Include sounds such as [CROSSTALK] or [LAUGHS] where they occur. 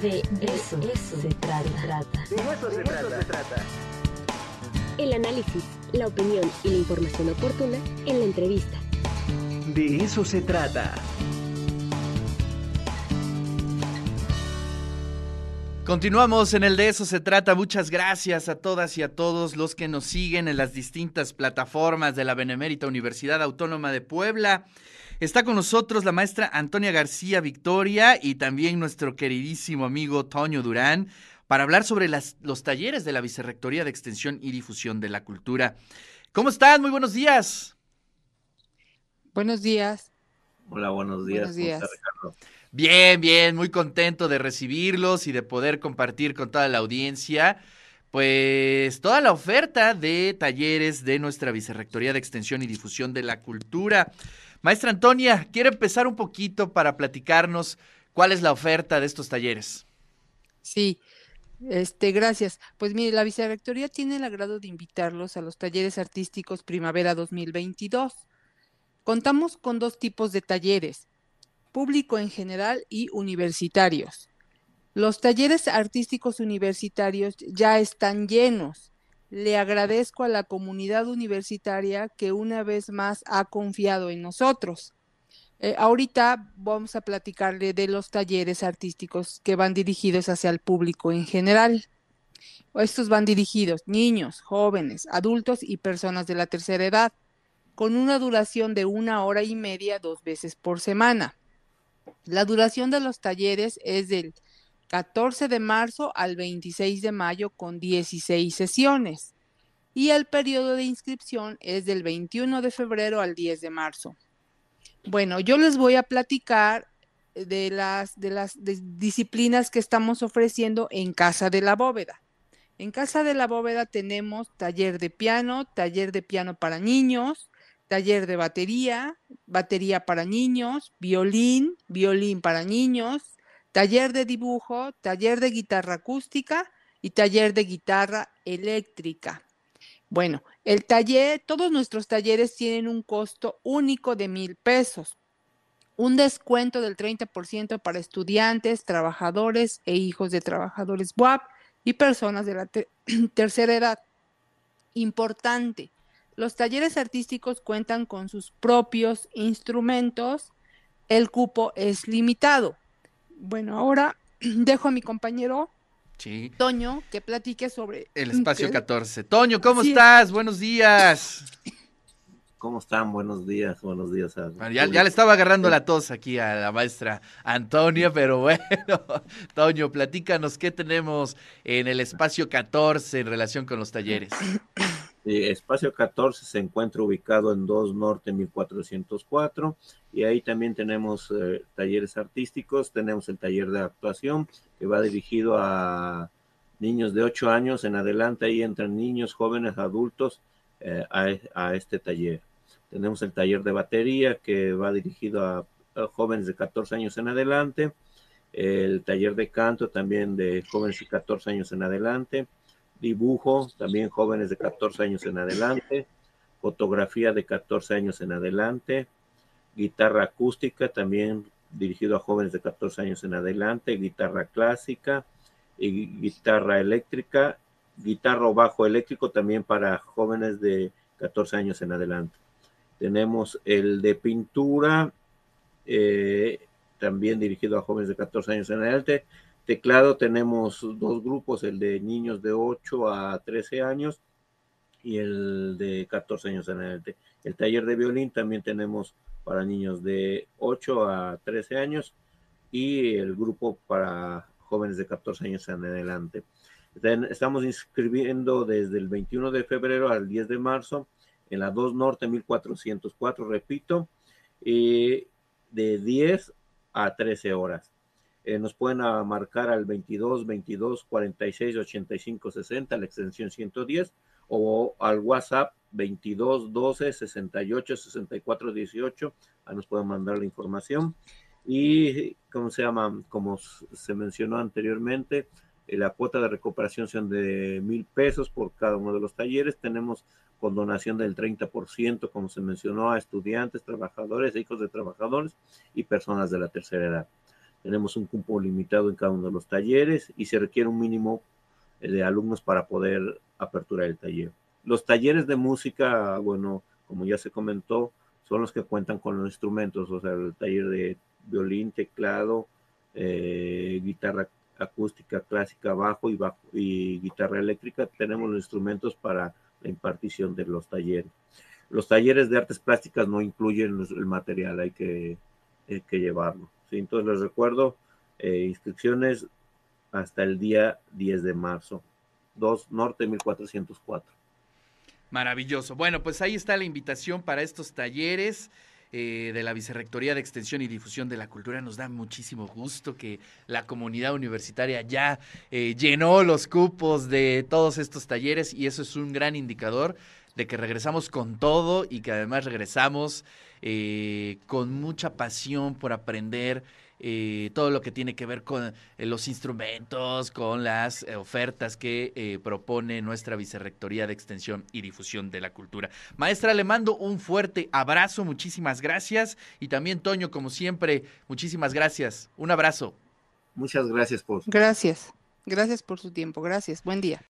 De eso, se trata. De eso se trata. El análisis, la opinión y la información oportuna en la entrevista. De eso se trata. Continuamos en el de eso se trata. Muchas gracias a todas y a todos los que nos siguen en las distintas plataformas de la Benemérita Universidad Autónoma de Puebla. Está con nosotros la maestra Antonia García Victoria y también nuestro queridísimo amigo Toño Durán para hablar sobre los talleres de la Vicerrectoría de Extensión y Difusión de la Cultura. ¿Cómo están? Muy buenos días. Buenos días. Hola, buenos días. Buenos días. Bien, bien, muy contento de recibirlos y de poder compartir con toda la audiencia, pues toda la oferta de talleres de nuestra Vicerrectoría de Extensión y Difusión de la Cultura. Maestra Antonia, quiero empezar un poquito para platicarnos cuál es la oferta de estos talleres. Sí, este, gracias. Pues mire, la Vicerrectoría tiene el agrado de invitarlos a los talleres artísticos Primavera 2022. Contamos con dos tipos de talleres público en general y universitarios. Los talleres artísticos universitarios ya están llenos. Le agradezco a la comunidad universitaria que una vez más ha confiado en nosotros. Eh, ahorita vamos a platicarle de los talleres artísticos que van dirigidos hacia el público en general. Estos van dirigidos niños, jóvenes, adultos y personas de la tercera edad, con una duración de una hora y media dos veces por semana. La duración de los talleres es del 14 de marzo al 26 de mayo con 16 sesiones y el periodo de inscripción es del 21 de febrero al 10 de marzo. Bueno, yo les voy a platicar de las, de las disciplinas que estamos ofreciendo en Casa de la Bóveda. En Casa de la Bóveda tenemos taller de piano, taller de piano para niños, taller de batería, batería para niños, violín, violín para niños, taller de dibujo, taller de guitarra acústica y taller de guitarra eléctrica. Bueno, el taller, todos nuestros talleres tienen un costo único de mil pesos, un descuento del 30% para estudiantes, trabajadores e hijos de trabajadores WAP y personas de la [CLEARS THROAT] tercera edad. Importante, los talleres artísticos cuentan con sus propios instrumentos. El cupo es limitado. Bueno, ahora [CLEARS THROAT] dejo a mi compañero Toño que platique sobre el espacio 14. Toño, ¿cómo estás? Buenos días. ¿Cómo están? Buenos días, buenos días. ya, le estaba agarrando la tos aquí a la maestra Antonia, pero bueno, [LAUGHS] Toño, platícanos qué tenemos en el espacio 14 en relación con los talleres. [CLEARS THROAT] espacio 14 se encuentra ubicado en 2 Norte 1404 y ahí también tenemos eh, talleres artísticos, tenemos el taller de actuación que va dirigido a niños de 8 años en adelante, ahí entran niños, jóvenes, adultos eh, a, este taller. Tenemos el taller de batería que va dirigido a jóvenes de 14 años en adelante, el taller de canto también de jóvenes de 14 años en adelante, dibujo, también jóvenes de 14 años en adelante, fotografía de 14 años en adelante, guitarra acústica, también dirigido a jóvenes de 14 años en adelante, guitarra clásica y guitarra eléctrica, guitarra o bajo eléctrico también para jóvenes de 14 años en adelante. Tenemos el de pintura, eh, también dirigido a jóvenes de 14 años en adelante, Teclado tenemos dos grupos, el de niños de 8 a 13 años y el de 14 años en adelante. El taller de violín también tenemos para niños de 8 a 13 años y el grupo para jóvenes de 14 años en adelante. Estamos inscribiendo desde el 21 de febrero al 10 de marzo en la 2 Norte 1404, repito, de 10 a 13 horas. Eh, nos pueden marcar al 22 22 46 85 60, la extensión 110, o al WhatsApp 22 12 68 64 18, ahí nos pueden mandar la información. Y, ¿cómo se llama? Como se mencionó anteriormente, eh, la cuota de recuperación son de mil pesos por cada uno de los talleres. Tenemos con donación del 30%, como se mencionó, a estudiantes, trabajadores, hijos de trabajadores y personas de la tercera edad. Tenemos un cupo limitado en cada uno de los talleres y se requiere un mínimo eh, de alumnos para poder aperturar el taller. Los talleres de música, bueno, como ya se comentó, son los que cuentan con los instrumentos, o sea, el taller de violín, teclado, eh, guitarra acústica, clásica, bajo y, guitarra eléctrica. Tenemos los instrumentos para la impartición de los talleres. Los talleres de artes plásticas no incluyen el material, hay que, que llevarlo. ¿Sí? Entonces les recuerdo, eh, inscripciones hasta el día 10 de marzo, 2 Norte 1404. Maravilloso. Bueno, pues ahí está la invitación para estos talleres. Eh, de la Vicerrectoría de Extensión y Difusión de la Cultura. Nos da muchísimo gusto que la comunidad universitaria ya eh, llenó los cupos de todos estos talleres y eso es un gran indicador de que regresamos con todo y que además regresamos eh, con mucha pasión por aprender eh, todo lo que tiene que ver con eh, los instrumentos, con las ofertas que propone nuestra Vicerrectoría de Extensión y Difusión de la Cultura. Maestra, le mando un fuerte abrazo, muchísimas gracias. Y también, Toño, como siempre, muchísimas gracias. Un abrazo. Muchas gracias por. Gracias. Gracias por su tiempo. Gracias. Buen día.